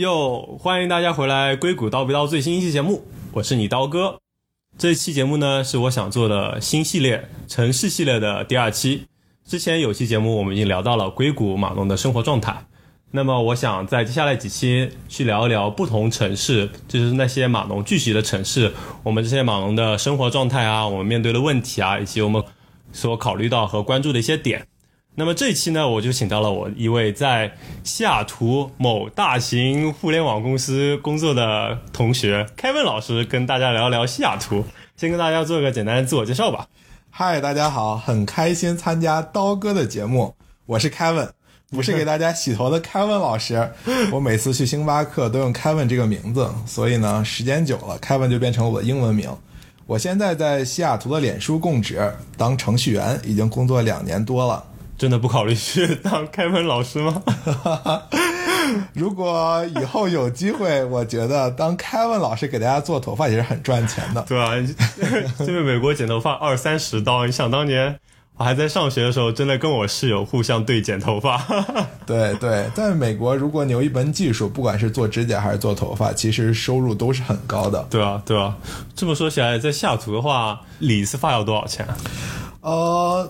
又欢迎大家回来《硅谷刀逼刀》最新一期节目，我是你刀哥。这期节目呢是我想做的新系列城市系列的第二期。之前有期节目我们已经聊到了硅谷码农的生活状态，那么我想在接下来几期去聊一聊不同城市，就是那些码农聚集的城市，我们这些码农的生活状态啊，我们面对的问题啊，以及我们所考虑到和关注的一些点。那么这一期呢，我就请到了我一位在西雅图某大型互联网公司工作的同学 Kevin 老师，跟大家聊聊西雅图。先跟大家做个简单的自我介绍吧。嗨，大家好，很开心参加刀哥的节目，我是 Kevin，不是给大家洗头的 Kevin 老师。我每次去星巴克都用 Kevin 这个名字，所以呢，时间久了，Kevin 就变成了我的英文名。我现在在西雅图的脸书供职当程序员，已经工作两年多了。真的不考虑去当开门老师吗？如果以后有机会，我觉得当凯文老师给大家做头发也是很赚钱的。对啊，这边美国剪头发二三十刀，你想当年我还在上学的时候，真的跟我室友互相对剪头发。对 对，在美国，如果你有一门技术，不管是做指甲还是做头发，其实收入都是很高的。对啊，对啊。这么说起来，在西雅图的话，理一次发要多少钱？呃，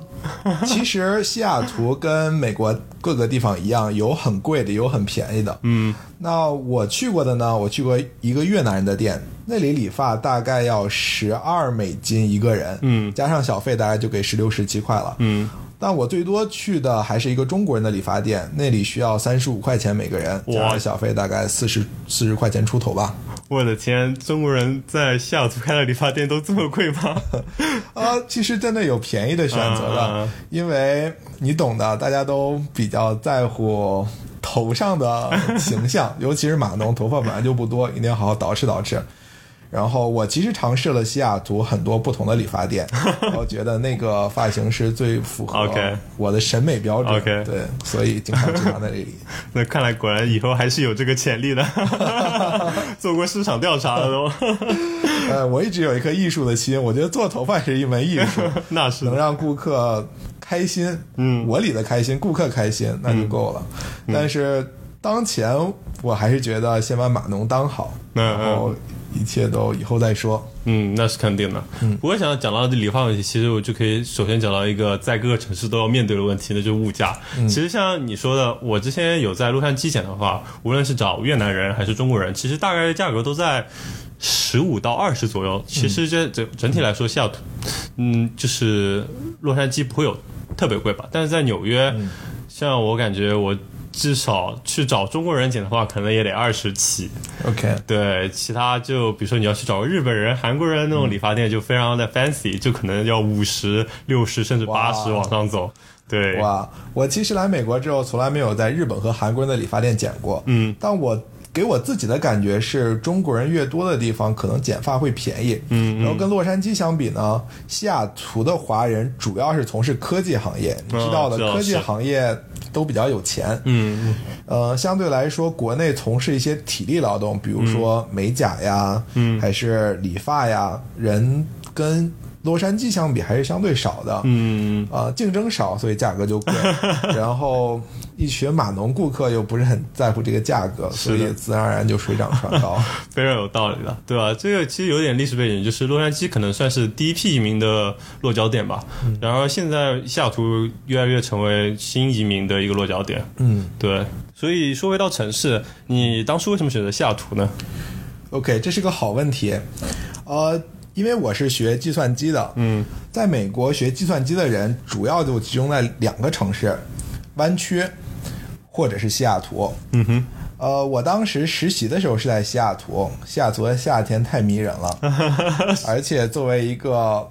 其实西雅图跟美国各个地方一样，有很贵的，有很便宜的。嗯，那我去过的呢，我去过一个越南人的店，那里理发大概要十二美金一个人，嗯，加上小费大概就给十六十七块了。嗯，但我最多去的还是一个中国人的理发店，那里需要三十五块钱每个人，加上小费大概四十四十块钱出头吧。我的天，中国人在西雅图开的理发店都这么贵吗？啊，其实真的有便宜的选择的，因为你懂的，大家都比较在乎头上的形象，尤其是码农，头发本来就不多，一定要好好捯饬捯饬。然后我其实尝试了西雅图很多不同的理发店，我觉得那个发型师最符合我的审美标准。对，所以经常去他那里。那看来果然以后还是有这个潜力的，做过市场调查的都。呃，我一直有一颗艺术的心，我觉得做头发是一门艺术，那是能让顾客开心，嗯，我理的开心，顾客开心那就够了。但是当前我还是觉得先把码农当好，然后。一切都以后再说。嗯，那是肯定的。嗯，不过想讲到理发问题，其实我就可以首先讲到一个在各个城市都要面对的问题，那就是物价。其实像你说的，我之前有在洛杉矶剪的话，无论是找越南人还是中国人，其实大概价格都在十五到二十左右。其实这整整体来说，西雅图，嗯，就是洛杉矶不会有特别贵吧？但是在纽约，像我感觉我。至少去找中国人剪的话，可能也得二十起。OK，对，其他就比如说你要去找个日本人、韩国人那种理发店，就非常的 fancy，就可能要五十六十甚至八十往上走。对，哇，我其实来美国之后，从来没有在日本和韩国人的理发店剪过。嗯，但我。给我自己的感觉是，中国人越多的地方，可能剪发会便宜。嗯，然后跟洛杉矶相比呢，西雅图的华人主要是从事科技行业，你知道的，科技行业都比较有钱。嗯，呃，相对来说，国内从事一些体力劳动，比如说美甲呀，嗯，还是理发呀，人跟。洛杉矶相比还是相对少的，嗯，啊，竞争少，所以价格就贵。然后一群码农顾客又不是很在乎这个价格，所以自然而然就水涨船高，非常有道理的，对吧？这个其实有点历史背景，就是洛杉矶可能算是第一批移民的落脚点吧。然后现在西雅图越来越成为新移民的一个落脚点。嗯，对。所以说回到城市，你当初为什么选择西雅图呢？OK，这是个好问题，呃。因为我是学计算机的，嗯，在美国学计算机的人主要就集中在两个城市，湾区或者是西雅图。嗯哼，呃，我当时实习的时候是在西雅图，西雅图的夏天太迷人了，而且作为一个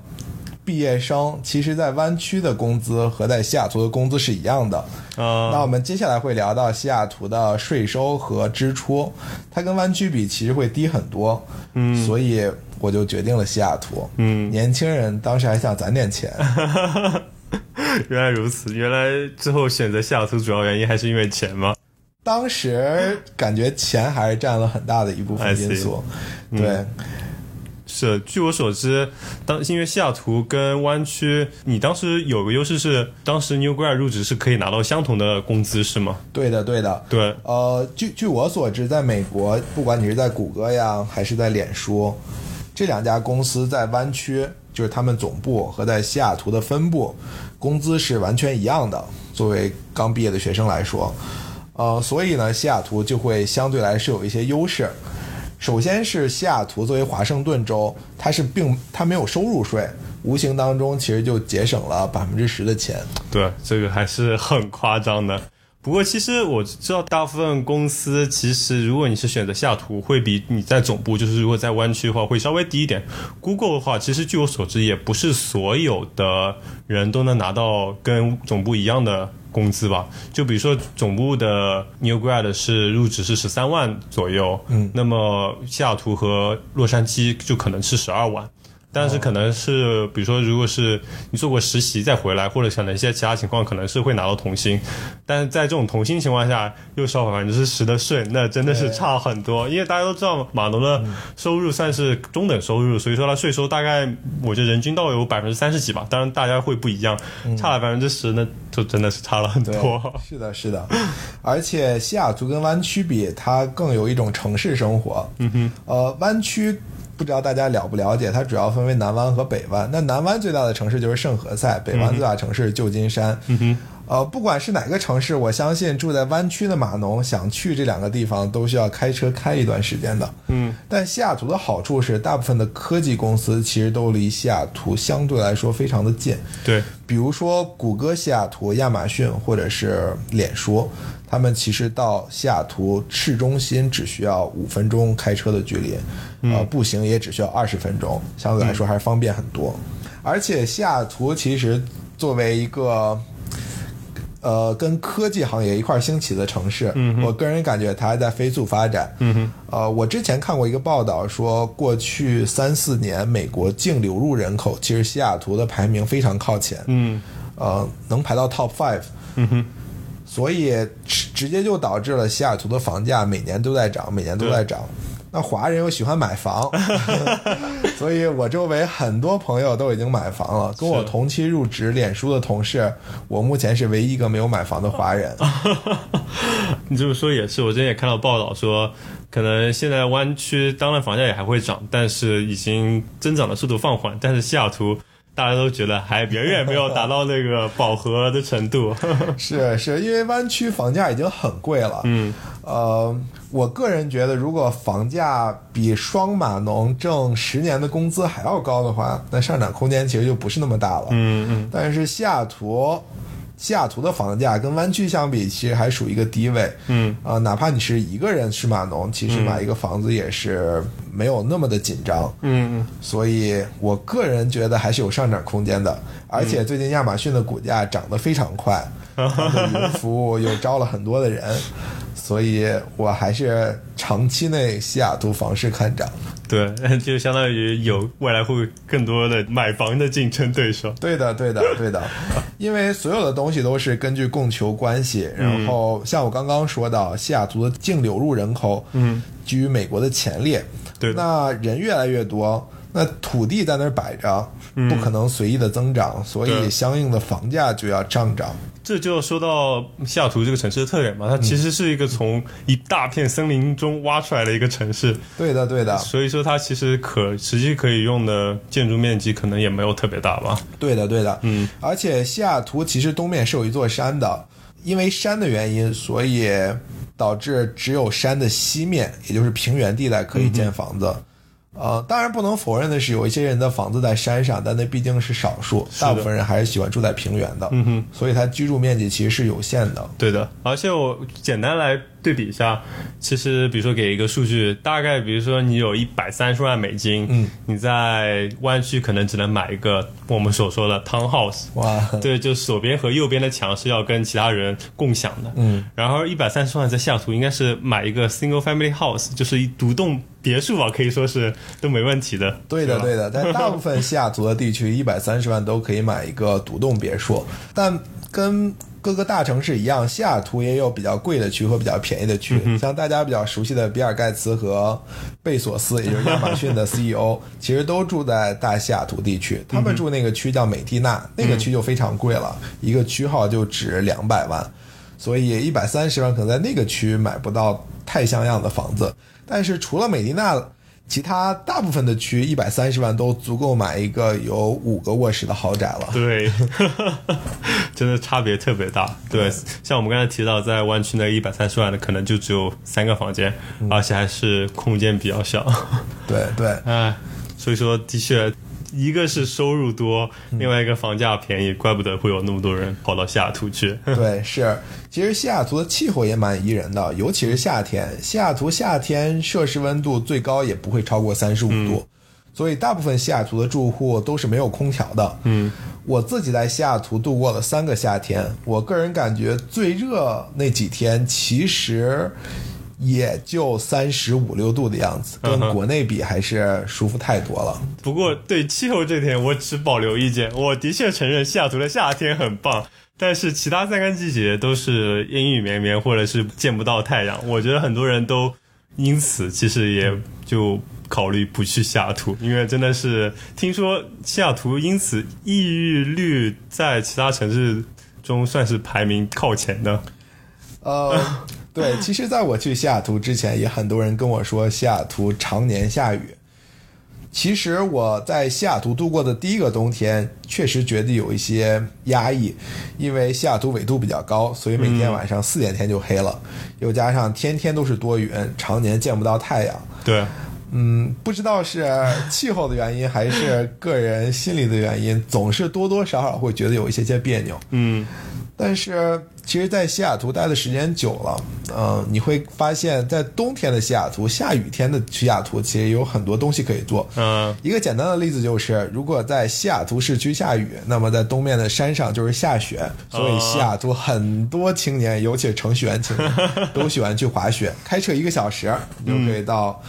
毕业生，其实，在湾区的工资和在西雅图的工资是一样的。啊，那我们接下来会聊到西雅图的税收和支出，它跟湾区比其实会低很多。嗯，所以。我就决定了西雅图。嗯，年轻人当时还想攒点钱。原来如此，原来最后选择西雅图主要原因还是因为钱吗？当时感觉钱还是占了很大的一部分因素。对，是，据我所知，当因为西雅图跟湾区，你当时有个优势是，当时 New Grad 入职是可以拿到相同的工资，是吗？对的，对的，对。呃，据据我所知，在美国，不管你是在谷歌呀，还是在脸书，这两家公司在湾区，就是他们总部和在西雅图的分部，工资是完全一样的。作为刚毕业的学生来说，呃，所以呢，西雅图就会相对来说有一些优势。首先是西雅图作为华盛顿州，它是并它没有收入税，无形当中其实就节省了百分之十的钱。对，这个还是很夸张的。不过其实我知道，大部分公司其实如果你是选择西雅图，会比你在总部，就是如果在湾区的话，会稍微低一点。Google 的话，其实据我所知，也不是所有的人都能拿到跟总部一样的。工资吧，就比如说总部的 New Grad 是入职是十三万左右，嗯，那么西雅图和洛杉矶就可能是十二万。但是可能是，比如说，如果是你做过实习再回来，或者可能一些其他情况，可能是会拿到同薪。但是在这种同薪情况下，又少百分之十的税，那真的是差很多。因为大家都知道，码农的收入算是中等收入，所以说他税收大概我觉得人均到有百分之三十几吧。当然大家会不一样，差了百分之十，那就真的是差了很多。是的，是的。而且西雅图跟湾区比，它更有一种城市生活。嗯哼，呃，湾区。不知道大家了不了解，它主要分为南湾和北湾。那南湾最大的城市就是圣何塞，北湾最大城市旧金山。嗯哼。呃，不管是哪个城市，我相信住在湾区的码农想去这两个地方，都需要开车开一段时间的。嗯。但西雅图的好处是，大部分的科技公司其实都离西雅图相对来说非常的近。对。比如说谷歌西雅图、亚马逊或者是脸书，他们其实到西雅图市中心只需要五分钟开车的距离，呃，步行也只需要二十分钟，相对来说还是方便很多。而且西雅图其实作为一个。呃，跟科技行业一块兴起的城市，我个人感觉它还在飞速发展。嗯哼，呃，我之前看过一个报道，说过去三四年美国净流入人口，其实西雅图的排名非常靠前。嗯，呃，能排到 top five。嗯哼，所以直直接就导致了西雅图的房价每年都在涨，每年都在涨。那华人又喜欢买房，所以我周围很多朋友都已经买房了。跟我同期入职脸书的同事，我目前是唯一一个没有买房的华人。你这么说也是，我之前也看到报道说，可能现在湾区当然房价也还会涨，但是已经增长的速度放缓。但是西雅图大家都觉得还远远没有达到那个饱和的程度。是是因为湾区房价已经很贵了。嗯。呃，我个人觉得，如果房价比双码农挣十年的工资还要高的话，那上涨空间其实就不是那么大了。嗯嗯。但是西雅图，西雅图的房价跟湾区相比，其实还属于一个低位。嗯。啊，哪怕你是一个人是码农，其实买一个房子也是没有那么的紧张。嗯嗯。所以我个人觉得还是有上涨空间的。而且最近亚马逊的股价涨得非常快，云服务又招了很多的人。所以我还是长期内西雅图房市看涨，对，就相当于有未来会更多的买房的竞争对手。对的，对的，对的，因为所有的东西都是根据供求关系。然后像我刚刚说到，西雅图的净流入人口，嗯，居于美国的前列。对，那人越来越多，那土地在那儿摆着，不可能随意的增长，所以相应的房价就要上涨。这就说到西雅图这个城市的特点嘛，它其实是一个从一大片森林中挖出来的一个城市。对的，对的。所以说它其实可实际可以用的建筑面积可能也没有特别大吧。对的，对的。嗯，而且西雅图其实东面是有一座山的，因为山的原因，所以导致只有山的西面，也就是平原地带可以建房子。呃，当然不能否认的是，有一些人的房子在山上，但那毕竟是少数，大部分人还是喜欢住在平原的。嗯哼，所以它居住面积其实是有限的。对的，而且我简单来。对比一下，其实比如说给一个数据，大概比如说你有一百三十万美金，嗯，你在湾区可能只能买一个我们所说的 townhouse，哇，对，就左边和右边的墙是要跟其他人共享的，嗯，然后一百三十万在下图应该是买一个 single family house，就是一独栋别墅吧，可以说是都没问题的。对的，对的，在大部分西雅图的地区，一百三十万都可以买一个独栋别墅，但跟各个大城市一样，西雅图也有比较贵的区和比较便宜的区。像大家比较熟悉的比尔盖茨和贝索斯，也就是亚马逊的 CEO，其实都住在大西雅图地区。他们住那个区叫美蒂娜，那个区就非常贵了，一个区号就值两百万，所以一百三十万可能在那个区买不到太像样的房子。但是除了美蒂娜。其他大部分的区一百三十万都足够买一个有五个卧室的豪宅了。对，真的差别特别大。对，像我们刚才提到，在湾区那一百三十万的，可能就只有三个房间，而且还是空间比较小。对对，哎，所以说的确。一个是收入多，另外一个房价便宜，怪不得会有那么多人跑到西雅图去。对，是，其实西雅图的气候也蛮宜人的，尤其是夏天。西雅图夏天摄氏温度最高也不会超过三十五度，所以大部分西雅图的住户都是没有空调的。嗯，我自己在西雅图度过了三个夏天，我个人感觉最热那几天其实。也就三十五六度的样子，跟国内比还是舒服太多了。不过对气候这点，我只保留意见。我的确承认西雅图的夏天很棒，但是其他三个季节都是阴雨绵绵，或者是见不到太阳。我觉得很多人都因此其实也就考虑不去西雅图，因为真的是听说西雅图因此抑郁率在其他城市中算是排名靠前的。呃。对，其实，在我去西雅图之前，也很多人跟我说西雅图常年下雨。其实我在西雅图度过的第一个冬天，确实觉得有一些压抑，因为西雅图纬度比较高，所以每天晚上四点天就黑了，又加上天天都是多云，常年见不到太阳。对，嗯，不知道是气候的原因，还是个人心理的原因，总是多多少少会觉得有一些些别扭。嗯。但是，其实，在西雅图待的时间久了，嗯，你会发现在冬天的西雅图、下雨天的西雅图，其实有很多东西可以做。嗯，一个简单的例子就是，如果在西雅图市区下雨，那么在东面的山上就是下雪。所以，西雅图很多青年，尤其是程序员青年，都喜欢去滑雪。开车一个小时，你就可以到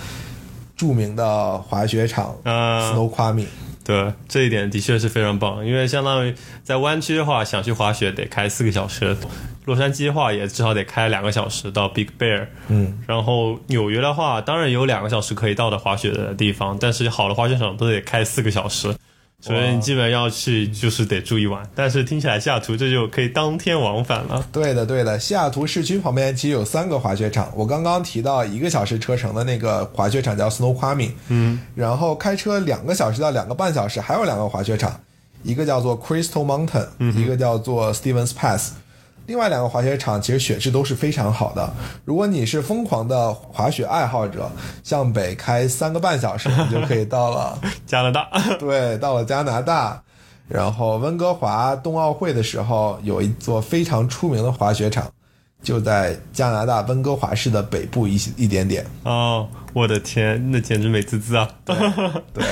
著名的滑雪场 Snoqualmie。对，这一点的确是非常棒，因为相当于在湾区的话，想去滑雪得开四个小时；洛杉矶的话也至少得开两个小时到 Big Bear。嗯，然后纽约的话，当然有两个小时可以到的滑雪的地方，但是好的滑雪场都得开四个小时。所以你基本要去就是得住一晚，但是听起来西雅图这就可以当天往返了。对的，对的，西雅图市区旁边其实有三个滑雪场，我刚刚提到一个小时车程的那个滑雪场叫 Snoqualmie，嗯，然后开车两个小时到两个半小时还有两个滑雪场，一个叫做 Crystal Mountain，一个叫做 Stevens Pass。另外两个滑雪场其实雪质都是非常好的。如果你是疯狂的滑雪爱好者，向北开三个半小时，你就可以到了 加拿大。对，到了加拿大。然后温哥华冬奥会的时候，有一座非常出名的滑雪场，就在加拿大温哥华市的北部一一点点。哦，我的天，那简直美滋滋啊！对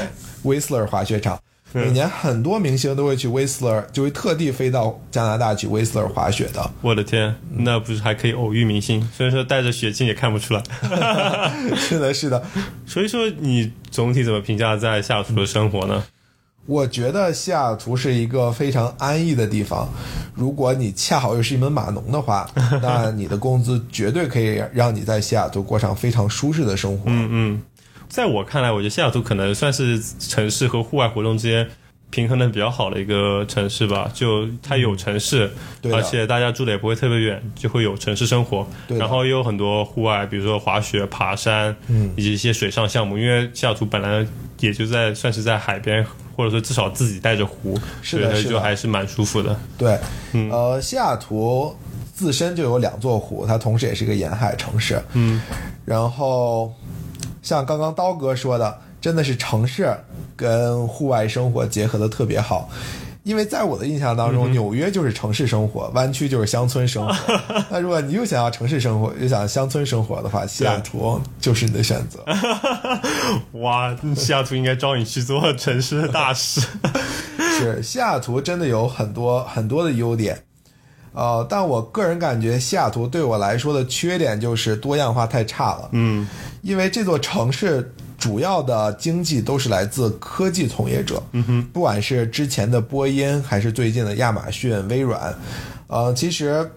，，Whistler 滑雪场。每年很多明星都会去 Whistler，，就会特地飞到加拿大去 Whistler 滑雪的。我的天，那不是还可以偶遇明星？虽然说带着雪镜也看不出来。是的，是的。所以说，你总体怎么评价在西雅图的生活呢？我觉得西雅图是一个非常安逸的地方。如果你恰好又是一门码农的话，那你的工资绝对可以让你在西雅图过上非常舒适的生活。嗯嗯。在我看来，我觉得西雅图可能算是城市和户外活动之间平衡的比较好的一个城市吧。就它有城市，而且大家住的也不会特别远，就会有城市生活。然后也有很多户外，比如说滑雪、爬山，嗯以及一些水上项目。因为西雅图本来也就在算是在海边，或者说至少自己带着湖，是的，就还是蛮舒服的。对，嗯呃，西雅图自身就有两座湖，它同时也是一个沿海城市。嗯，然后。像刚刚刀哥说的，真的是城市跟户外生活结合的特别好。因为在我的印象当中，纽约就是城市生活，湾区就是乡村生活。那如果你又想要城市生活，又想要乡村生活的话，西雅图就是你的选择。哇，西雅图应该招你去做城市的大使。是，西雅图真的有很多很多的优点。呃，但我个人感觉西雅图对我来说的缺点就是多样化太差了。嗯。因为这座城市主要的经济都是来自科技从业者，嗯哼，不管是之前的波音，还是最近的亚马逊、微软，呃，其实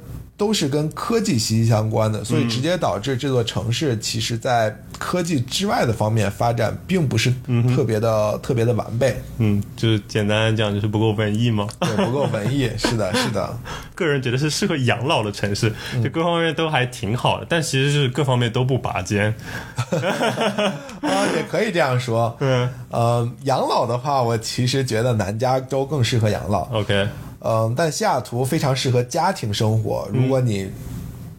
都是跟科技息息相关的，所以直接导致这座城市其实在科技之外的方面发展并不是特别的、特别的完备。嗯，就是简单讲就是不够文艺嘛。对，不够文艺。是的，是的。个人觉得是适合养老的城市，就各方面都还挺好的，但其实是各方面都不拔尖。啊，也可以这样说。嗯，呃，养老的话，我其实觉得南加州更适合养老。OK，嗯，但西雅图非常适合家庭生活。如果你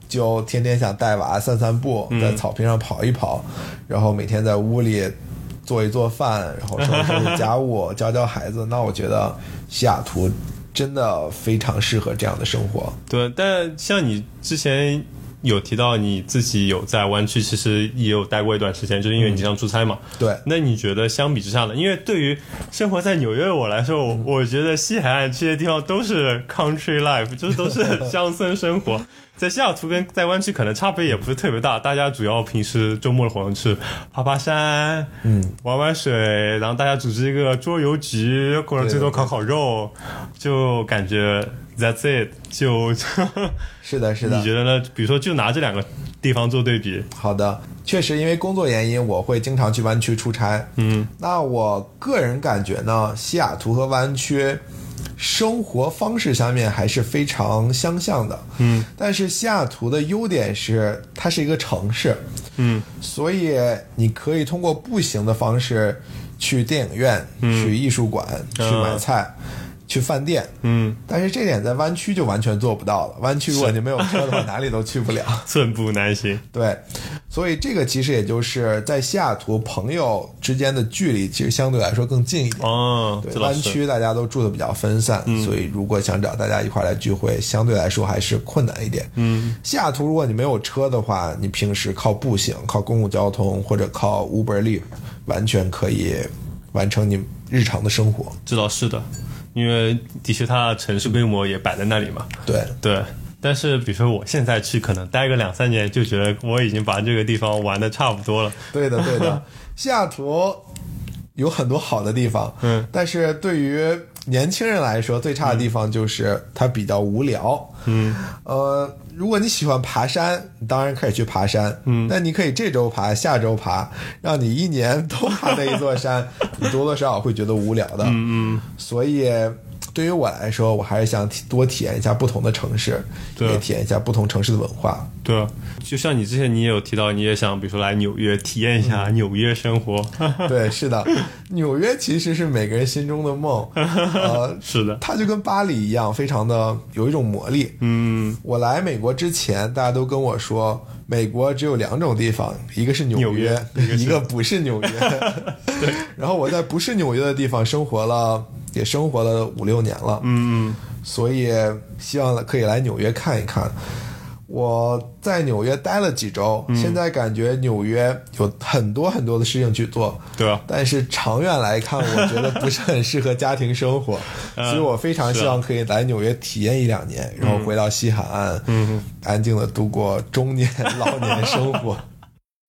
就天天想带娃散散步，在草坪上跑一跑，然后每天在屋里做一做饭，然后收拾收拾家务，教教孩子，那我觉得西雅图真的非常适合这样的生活。对，但像你之前有提到你自己有在湾区，其实也有待过一段时间，就是因为你经常出差嘛。对，那你觉得相比之下呢？因为对于生活在纽约的我来说，我我觉得西海岸这些地方都是 country life，就是都是乡村生活。在西雅图跟在湾区可能差别也不是特别大，大家主要平时周末的活动是爬爬山，嗯，玩玩水，然后大家组织一个桌游局，或者最多烤烤肉，就感觉 that's it，就。是的，是的。你觉得呢？比如说，就拿这两个地方做对比。好的，确实因为工作原因，我会经常去湾区出差。嗯，那我个人感觉呢，西雅图和湾区生活方式下面还是非常相像的。嗯，但是西雅图的优点是它是一个城市。嗯，所以你可以通过步行的方式去电影院、去艺术馆、去买菜。去饭店，嗯，但是这点在湾区就完全做不到了。湾区如果你没有车的话，哪里都去不了，寸步难行。对，所以这个其实也就是在西雅图朋友之间的距离其实相对来说更近一点。哦，对，湾区大家都住的比较分散，嗯、所以如果想找大家一块来聚会，相对来说还是困难一点。嗯，西雅图如果你没有车的话，你平时靠步行、靠公共交通或者靠 Uber、Lyft，完全可以完成你日常的生活。知道是的。因为的确，它城市规模也摆在那里嘛。对对，但是比如说我现在去，可能待个两三年，就觉得我已经把这个地方玩的差不多了。对的，对的。西雅图有很多好的地方，嗯，但是对于年轻人来说，最差的地方就是它比较无聊。嗯，呃，如果你喜欢爬山，你当然可以去爬山。嗯，但你可以这周爬，下周爬，让你一年都爬那一座山，你多多少少会觉得无聊的。嗯嗯。所以对于我来说，我还是想多体验一下不同的城市，也体验一下不同城市的文化。对啊，就像你之前你也有提到，你也想比如说来纽约体验一下纽约生活。对，是的，纽约其实是每个人心中的梦。呃，是的，它就跟巴黎一样，非常的有一种魔力。嗯，我来美国之前，大家都跟我说，美国只有两种地方，一个是纽约，纽约一个不是纽约。对。然后我在不是纽约的地方生活了，也生活了五六年了。嗯，所以希望可以来纽约看一看。我在纽约待了几周，嗯、现在感觉纽约有很多很多的事情去做，对啊。但是长远来看，我觉得不是很适合家庭生活，嗯、所以我非常希望可以来纽约体验一两年，然后回到西海岸，嗯，安静的度过中年 老年生活。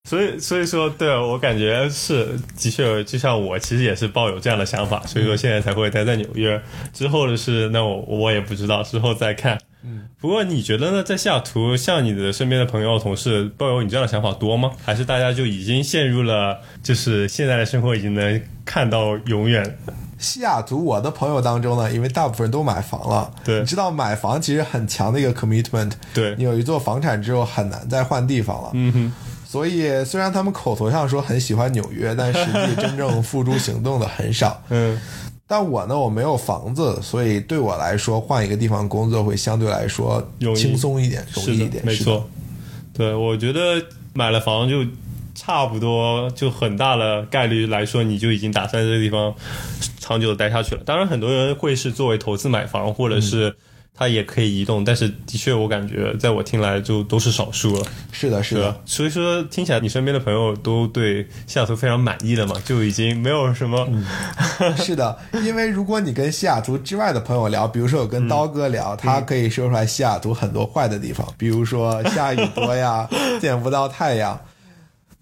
所以，所以说，对我感觉是的确，就像我其实也是抱有这样的想法，所以说现在才会待在纽约。之后的事，那我我也不知道，之后再看。嗯，不过你觉得呢？在西雅图，像你的身边的朋友、同事，抱有你这样的想法多吗？还是大家就已经陷入了，就是现在的生活已经能看到永远？西雅图，我的朋友当中呢，因为大部分人都买房了，对，你知道买房其实很强的一个 commitment，对你有一座房产之后很难再换地方了，嗯哼。所以，虽然他们口头上说很喜欢纽约，但实际真正付诸行动的很少。嗯，但我呢，我没有房子，所以对我来说，换一个地方工作会相对来说轻松一点，容易一点。没错，对，我觉得买了房就差不多，就很大的概率来说，你就已经打算在这个地方长久的待下去了。当然，很多人会是作为投资买房，或者是、嗯。它也可以移动，但是的确，我感觉在我听来就都是少数了。是的，是的。所以说，听起来你身边的朋友都对西雅图非常满意了嘛，就已经没有什么。嗯、是的，因为如果你跟西雅图之外的朋友聊，比如说我跟刀哥聊，嗯、他可以说出来西雅图很多坏的地方，比如说下雨多呀，见不到太阳。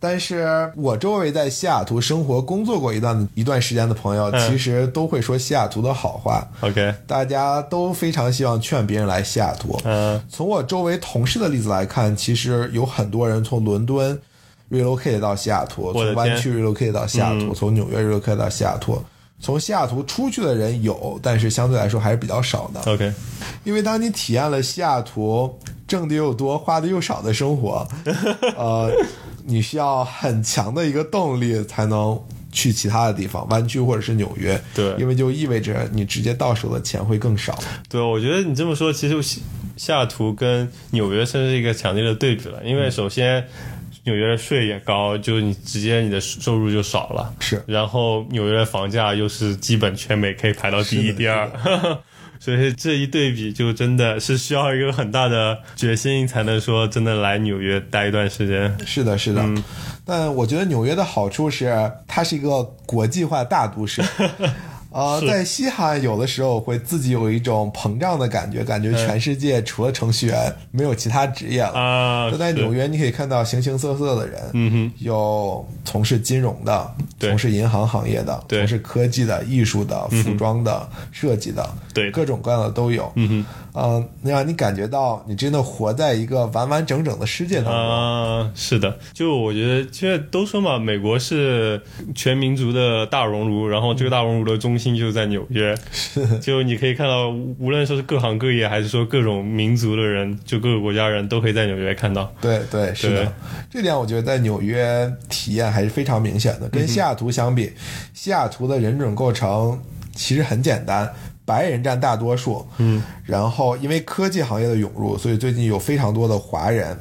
但是我周围在西雅图生活、工作过一段一段时间的朋友，其实都会说西雅图的好话。OK，大家都非常希望劝别人来西雅图。嗯，从我周围同事的例子来看，其实有很多人从伦敦 relocate 到西雅图，从湾区 relocate 到西雅图，从纽约 relocate 到西雅图。从西雅图出去的人有，但是相对来说还是比较少的。OK，因为当你体验了西雅图挣的又多、花的又少的生活，呃。你需要很强的一个动力才能去其他的地方，湾区或者是纽约。对，因为就意味着你直接到手的钱会更少。对，我觉得你这么说，其实西西雅图跟纽约算是一个强烈的对比了。因为首先纽约的税也高，就你直接你的收入就少了。是，然后纽约的房价又是基本全美可以排到第一、第二。所以这一对比，就真的是需要一个很大的决心，才能说真的来纽约待一段时间。是的，是的。但我觉得纽约的好处是，它是一个国际化大都市。呃，在西海有的时候会自己有一种膨胀的感觉，感觉全世界除了程序员没有其他职业了。啊，就在纽约，你可以看到形形色色的人，嗯哼，有从事金融的，从事银行行业的，从事科技的、艺术的、服装的、设计的，对，各种各样的都有。嗯哼。嗯，让你感觉到你真的活在一个完完整整的世界当中。啊，是的，就我觉得，现在都说嘛，美国是全民族的大熔炉，然后这个大熔炉的中心就在纽约。是，就你可以看到，无论说是各行各业，还是说各种民族的人，就各个国家人都可以在纽约看到。对对，是的，这点我觉得在纽约体验还是非常明显的。跟西雅图相比，西雅图的人种构成其实很简单。白人占大多数，嗯，然后因为科技行业的涌入，所以最近有非常多的华人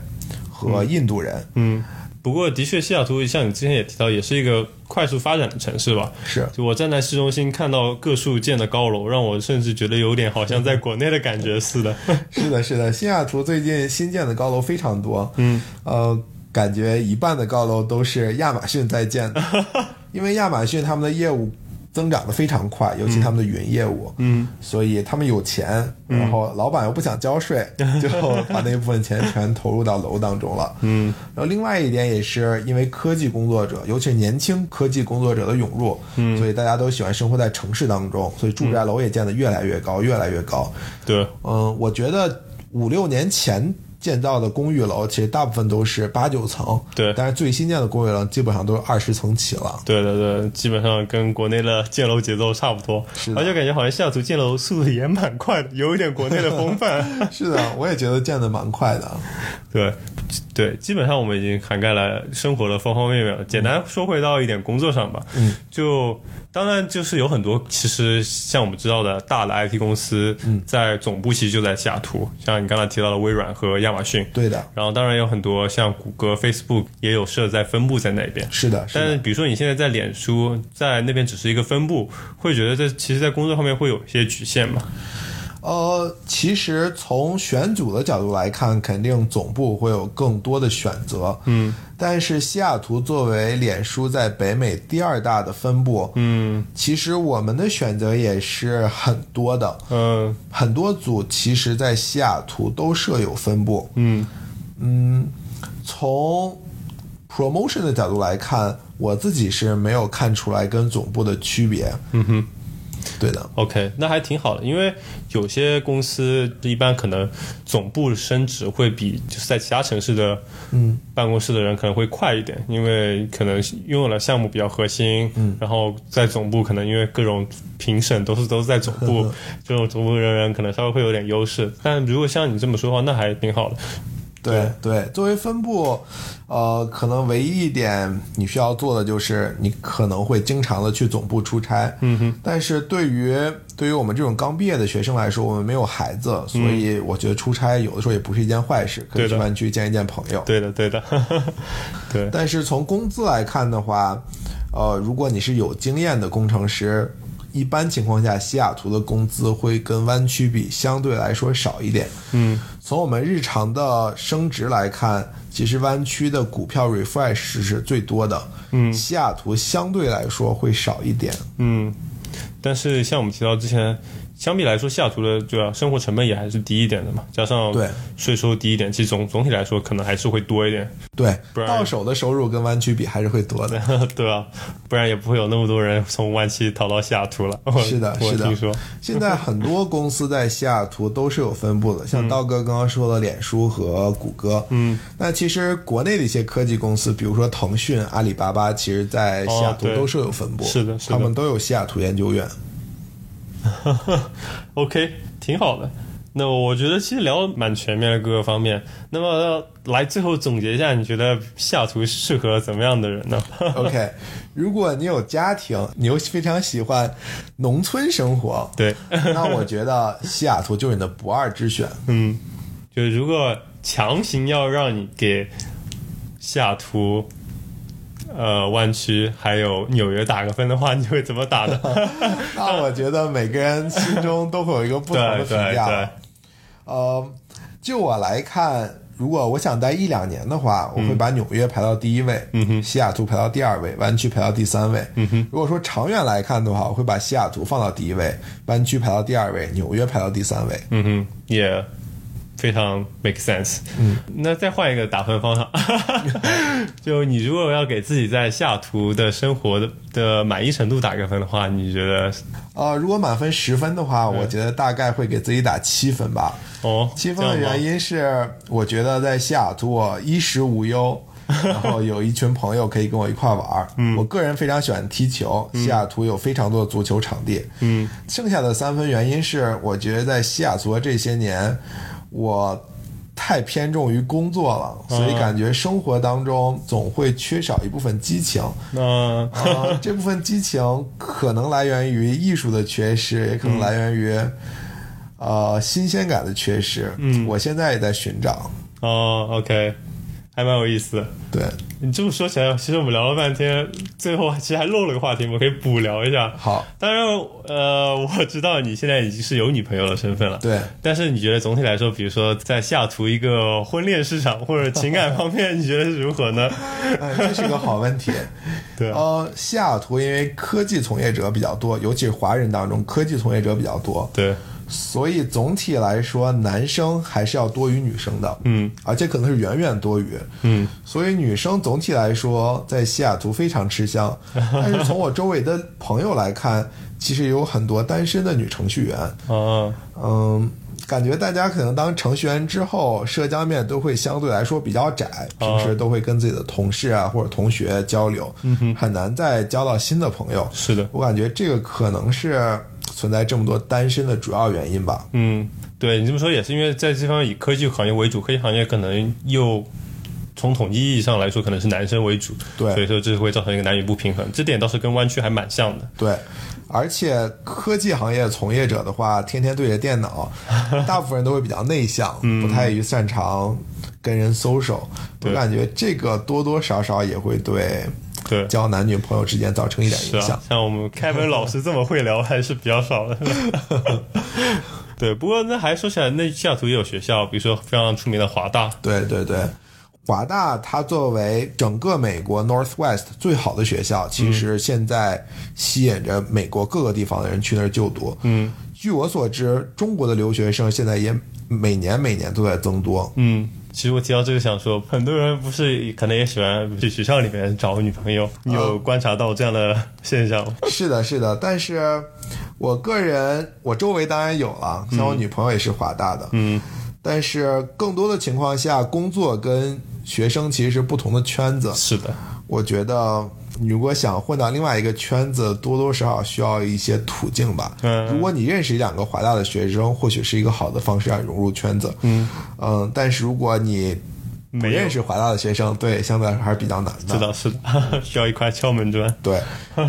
和印度人，嗯。不过，的确，西雅图像你之前也提到，也是一个快速发展的城市吧？是。就我站在市中心看到各处建的高楼，让我甚至觉得有点好像在国内的感觉似的。是的，是的，西雅图最近新建的高楼非常多，嗯，呃，感觉一半的高楼都是亚马逊在建的，因为亚马逊他们的业务。增长的非常快，尤其他们的云业务，嗯，所以他们有钱，然后老板又不想交税，就把那部分钱全投入到楼当中了，嗯。然后另外一点也是因为科技工作者，尤其是年轻科技工作者的涌入，嗯，所以大家都喜欢生活在城市当中，所以住宅楼也建得越来越高，越来越高。对，嗯，我觉得五六年前。建造的公寓楼其实大部分都是八九层，对，但是最新建的公寓楼基本上都是二十层起了。对对对，基本上跟国内的建楼节奏差不多，而且感觉好像西雅图建楼速度也蛮快的，有一点国内的风范。是的，我也觉得建的蛮快的。对，对，基本上我们已经涵盖了生活的方方面面了。简单说回到一点工作上吧，嗯，就。当然，就是有很多其实像我们知道的大的 IT 公司，在总部其实就在西雅图，像你刚才提到的微软和亚马逊。对的。然后当然有很多像谷歌、Facebook 也有设在分布在那边。是的。但是比如说你现在在脸书在那边只是一个分布，会觉得这其实，在工作方面会有一些局限吗？呃，其实从选组的角度来看，肯定总部会有更多的选择。嗯，但是西雅图作为脸书在北美第二大的分部，嗯，其实我们的选择也是很多的。嗯，很多组其实，在西雅图都设有分部。嗯嗯，从 promotion 的角度来看，我自己是没有看出来跟总部的区别。嗯哼。对的，OK，那还挺好的，因为有些公司一般可能总部升职会比就是在其他城市的嗯。办公室的人可能会快一点，因为可能拥有了项目比较核心，嗯，然后在总部可能因为各种评审都是都是在总部，这种总部人员可能稍微会有点优势，但如果像你这么说的话，那还挺好的。对对，作为分部，呃，可能唯一一点你需要做的就是你可能会经常的去总部出差。嗯哼。但是对于对于我们这种刚毕业的学生来说，我们没有孩子，所以我觉得出差有的时候也不是一件坏事，可以去去见一见朋友。对的，对的。对。但是从工资来看的话，呃，如果你是有经验的工程师，一般情况下，西雅图的工资会跟湾区比相对来说少一点。嗯。从我们日常的升值来看，其实湾区的股票 refresh 是最多的，嗯，西雅图相对来说会少一点，嗯，但是像我们提到之前，相比来说，西雅图的就要，生活成本也还是低一点的嘛，加上对税收低一点，其实总总体来说可能还是会多一点，对不，然到手的收入跟湾区比还是会多的。对吧？不然也不会有那么多人从湾区逃到西雅图了。是的是的我听说，现在很多公司在西雅图都是有分布的，像道哥刚刚说的脸书和谷歌。嗯，那其实国内的一些科技公司，比如说腾讯、阿里巴巴，其实在西雅图都是有分布。是的是的他们都有西雅图研究院。OK，挺好的。那我觉得其实聊得蛮全面的各个方面。那么来最后总结一下，你觉得西雅图适合怎么样的人呢？OK，如果你有家庭，你又非常喜欢农村生活，对，那我觉得西雅图就是你的不二之选。嗯，就是如果强行要让你给西雅图、呃湾区还有纽约打个分的话，你会怎么打呢？那我觉得每个人心中都会有一个不同的评价。对对，呃，就我来看，如果我想待一两年的话，我会把纽约排到第一位，嗯哼西雅图排到第二位，湾区排到第三位。嗯哼，如果说长远来看的话，我会把西雅图放到第一位，湾区排到第二位，纽约排到第三位。嗯哼，也非常 make sense。嗯，那再换一个打分方法，就你如果要给自己在西雅图的生活的的满意程度打个分的话，你觉得呃，如果满分十分的话，我觉得大概会给自己打七分吧。哦，七分的原因，是，我觉得在西雅图我衣食无忧，然后有一群朋友可以跟我一块玩儿。嗯我个人非常喜欢踢球，西雅图有非常多的足球场地。嗯剩下的三分原因是，我觉得在西雅图的这些年，我太偏重于工作了，所以感觉生活当中总会缺少一部分激情。那啊，这部分激情可能来源于艺术的缺失，也可能来源于、呃新鲜感的缺失。嗯我现在也在寻找。哦，OK，还蛮有意思的。对，你这么说起来，其实我们聊了半天，最后其实还漏了个话题，我们可以补聊一下。好，当然，呃，我知道你现在已经是有女朋友的身份了。对，但是你觉得总体来说，比如说在西雅图一个婚恋市场或者情感方面，你觉得是如何呢？哎，这是个好问题。对啊，呃，西雅图因为科技从业者比较多，尤其是华人当中，科技从业者比较多，对，所以总体来说，男生还是要多于女生的。嗯而且可能是远远多于。嗯所以女生总体来说在西雅图非常吃香，但是从我周围的朋友来看，其实有很多单身的女程序员。啊，嗯，感觉大家可能当程序员之后，社交面都会相对来说比较窄，平时都会跟自己的同事啊或者同学交流，很难再交到新的朋友。是的，我感觉这个可能是存在这么多单身的主要原因吧。嗯，对你这么说也是因为在这方以科技行业为主，科技行业可能又。从统计意义上来说，可能是男生为主，对所以说这会造成一个男女不平衡，这点倒是跟湾区还蛮像的。对，而且科技行业从业者的话，天天对着电脑，大部分人都会比较内向，不太于擅长跟人 social。我感觉这个多多少少也会对对，交男女朋友之间造成一点影响啊。，像我们凯文老师这么会聊还是比较少的。对，不过那还说起来，那西雅图也有学校，比如说非常出名的华大。对对对，华大它作为整个美国 Northwest 最好的学校，其实现在吸引着美国各个地方的人去那儿就读。嗯据我所知，中国的留学生现在也每年每年都在增多。嗯，其实我提到这个想说，很多人不是可能也喜欢去学校里面找女朋友，你有观察到这样的现象吗？是的，是的，但是我个人，我周围当然有了，像我女朋友也是华大的，嗯。但是更多的情况下，工作跟学生其实是不同的圈子。是的，我觉得，你如果想混到另外一个圈子，多多少少需要一些途径吧。嗯如果你认识一两个华大的学生，或许是一个好的方式让你融入圈子。嗯嗯，但是如果你没认识华大的学生，对，相对来说还是比较难的。是的，是的，需要一块敲门砖。对，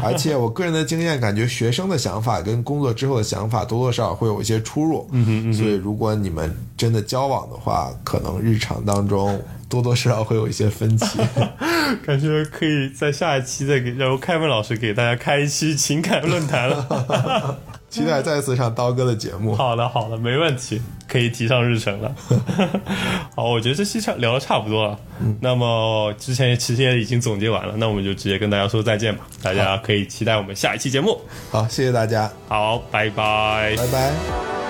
而且我个人的经验感觉，学生的想法跟工作之后的想法多多少少会有一些出入。嗯哼嗯所以如果你们真的交往的话，可能日常当中多多少少会有一些分歧。感觉可以在下一期再给让凯文老师给大家开一期情感论坛了。期待再次上刀哥的节目。好的，好的，没问题。可以提上日程了。好，我觉得这期差聊的差不多了。那么之前其实也已经总结完了，那我们就直接跟大家说再见吧。大家可以期待我们下一期节目。好，谢谢大家，好，拜拜，拜拜。